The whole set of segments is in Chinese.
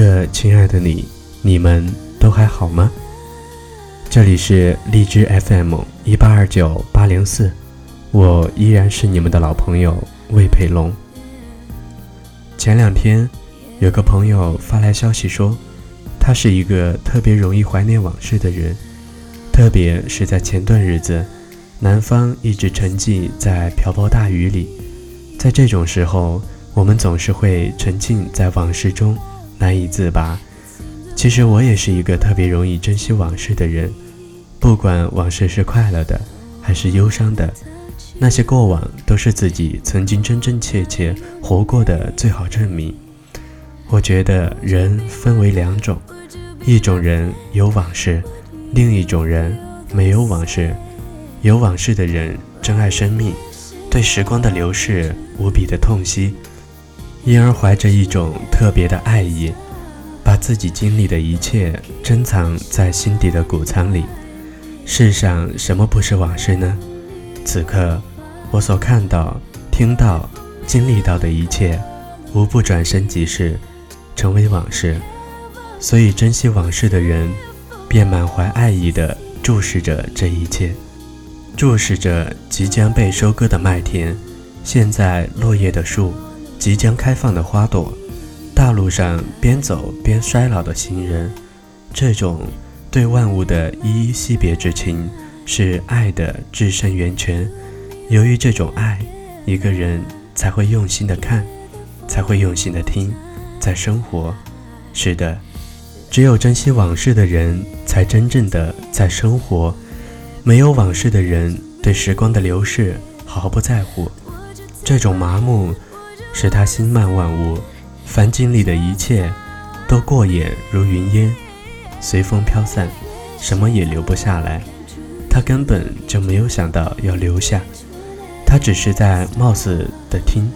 这，亲爱的你，你们都还好吗？这里是荔枝 FM 一八二九八零四，我依然是你们的老朋友魏培龙。前两天，有个朋友发来消息说，他是一个特别容易怀念往事的人，特别是在前段日子，南方一直沉寂在瓢泼大雨里，在这种时候。我们总是会沉浸在往事中，难以自拔。其实我也是一个特别容易珍惜往事的人，不管往事是快乐的还是忧伤的，那些过往都是自己曾经真真切切活过的最好证明。我觉得人分为两种，一种人有往事，另一种人没有往事。有往事的人珍爱生命，对时光的流逝无比的痛惜。因而怀着一种特别的爱意，把自己经历的一切珍藏在心底的谷仓里。世上什么不是往事呢？此刻，我所看到、听到、经历到的一切，无不转身即逝，成为往事。所以，珍惜往事的人，便满怀爱意地注视着这一切，注视着即将被收割的麦田，现在落叶的树。即将开放的花朵，大路上边走边衰老的行人，这种对万物的依依惜别之情，是爱的至深源泉。由于这种爱，一个人才会用心的看，才会用心的听，在生活。是的，只有珍惜往事的人，才真正的在生活。没有往事的人，对时光的流逝毫不在乎。这种麻木。使他心漫万物，凡经历的一切，都过眼如云烟，随风飘散，什么也留不下来。他根本就没有想到要留下，他只是在貌似的听，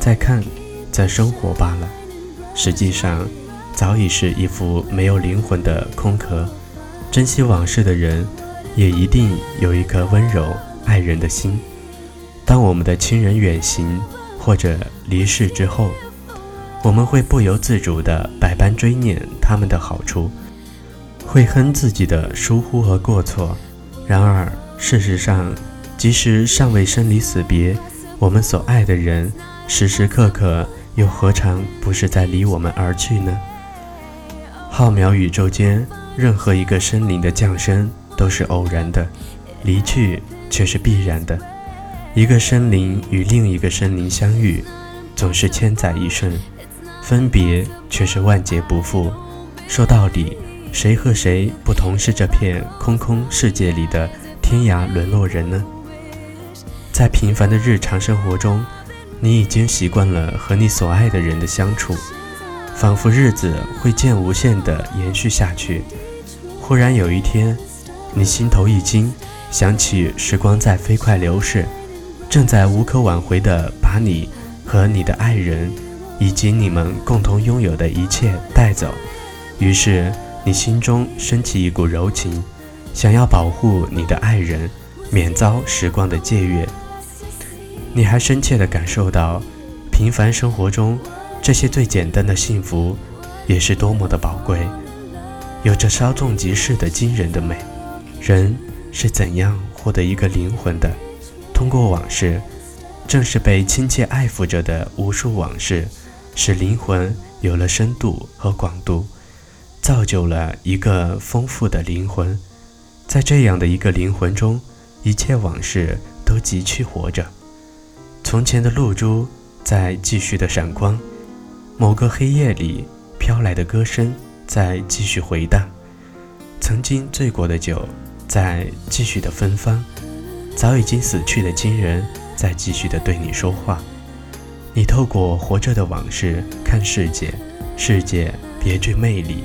在看，在生活罢了。实际上，早已是一副没有灵魂的空壳。珍惜往事的人，也一定有一颗温柔爱人的心。当我们的亲人远行，或者离世之后，我们会不由自主地百般追念他们的好处，会恨自己的疏忽和过错。然而，事实上，即使尚未生离死别，我们所爱的人，时时刻刻又何尝不是在离我们而去呢？浩渺宇宙间，任何一个生灵的降生都是偶然的，离去却是必然的。一个生灵与另一个生灵相遇，总是千载一瞬；分别却是万劫不复。说到底，谁和谁不同是这片空空世界里的天涯沦落人呢？在平凡的日常生活中，你已经习惯了和你所爱的人的相处，仿佛日子会渐无限地延续下去。忽然有一天，你心头一惊，想起时光在飞快流逝。正在无可挽回地把你和你的爱人，以及你们共同拥有的一切带走，于是你心中升起一股柔情，想要保护你的爱人，免遭时光的借阅。你还深切地感受到，平凡生活中这些最简单的幸福，也是多么的宝贵，有着稍纵即逝的惊人的美。人是怎样获得一个灵魂的？通过往事，正是被亲切爱抚着的无数往事，使灵魂有了深度和广度，造就了一个丰富的灵魂。在这样的一个灵魂中，一切往事都急去活着。从前的露珠在继续的闪光，某个黑夜里飘来的歌声在继续回荡，曾经醉过的酒在继续的芬芳。早已经死去的亲人在继续的对你说话，你透过活着的往事看世界，世界别具魅力。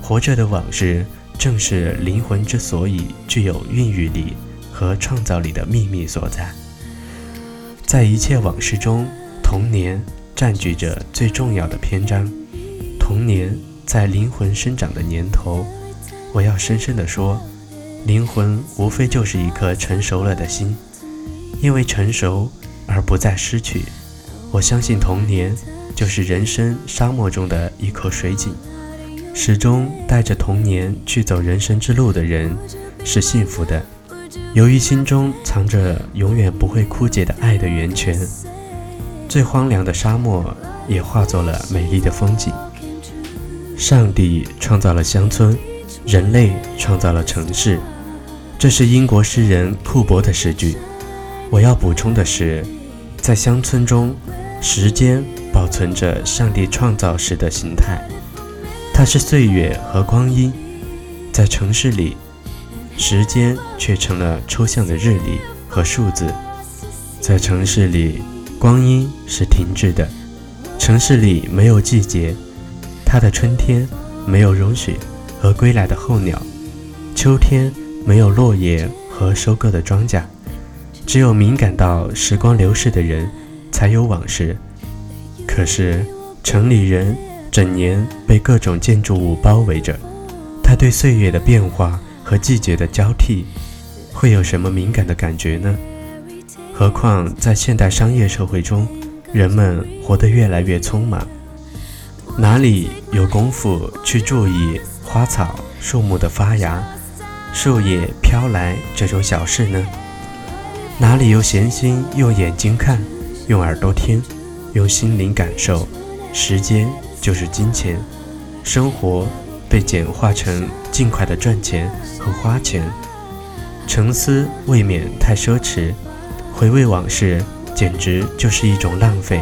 活着的往事正是灵魂之所以具有孕育力和创造力的秘密所在。在一切往事中，童年占据着最重要的篇章。童年在灵魂生长的年头，我要深深地说。灵魂无非就是一颗成熟了的心，因为成熟而不再失去。我相信童年就是人生沙漠中的一口水井。始终带着童年去走人生之路的人是幸福的，由于心中藏着永远不会枯竭的爱的源泉，最荒凉的沙漠也化作了美丽的风景。上帝创造了乡村，人类创造了城市，这是英国诗人库伯的诗句。我要补充的是，在乡村中，时间保存着上帝创造时的形态。它是岁月和光阴，在城市里，时间却成了抽象的日历和数字。在城市里，光阴是停滞的。城市里没有季节，它的春天没有融雪和归来的候鸟，秋天没有落叶和收割的庄稼。只有敏感到时光流逝的人，才有往事。可是城里人。整年被各种建筑物包围着，他对岁月的变化和季节的交替，会有什么敏感的感觉呢？何况在现代商业社会中，人们活得越来越匆忙，哪里有功夫去注意花草树木的发芽、树叶飘来这种小事呢？哪里有闲心用眼睛看、用耳朵听、用心灵感受时间？就是金钱，生活被简化成尽快的赚钱和花钱，沉思未免太奢侈，回味往事简直就是一种浪费，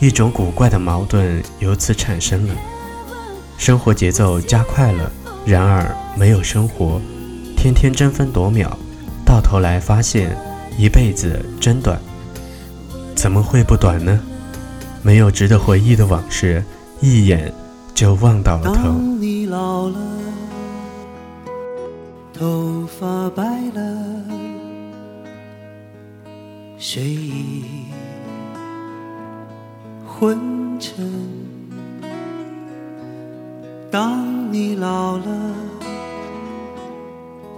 一种古怪的矛盾由此产生了。生活节奏加快了，然而没有生活，天天争分夺秒，到头来发现一辈子真短。怎么会不短呢？没有值得回忆的往事。一眼就望到了头。当你老了，头发白了，睡意昏沉。当你老了，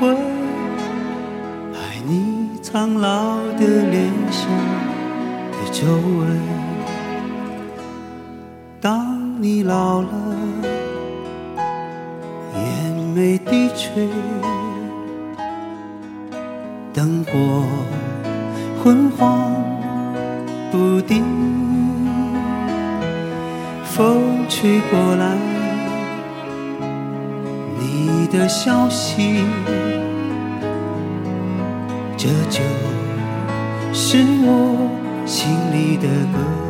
会爱你。苍老的脸上的皱纹，当你老了，眼眉低垂，灯火昏黄不定，风吹过来，的消息。这就是我心里的歌。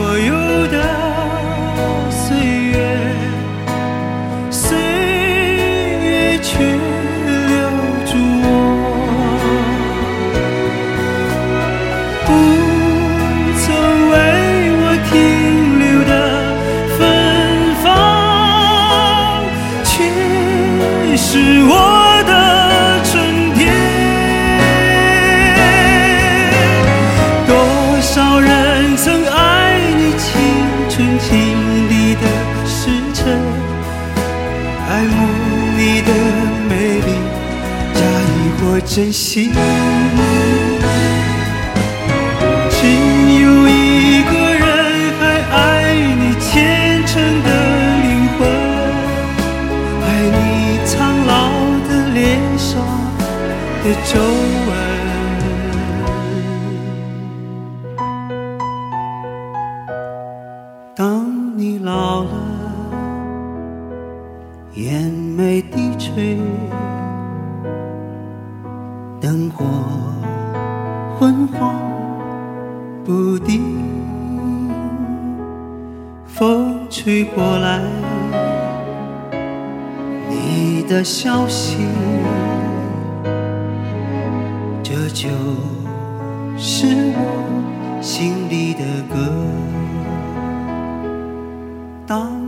你是我的春天。多少人曾爱你青春经历的时辰，爱慕你的美丽，假意或真心。灯火昏黄不定，风吹过来，你的消息，这就是我心里的歌。当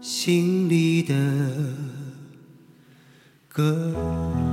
心里的歌。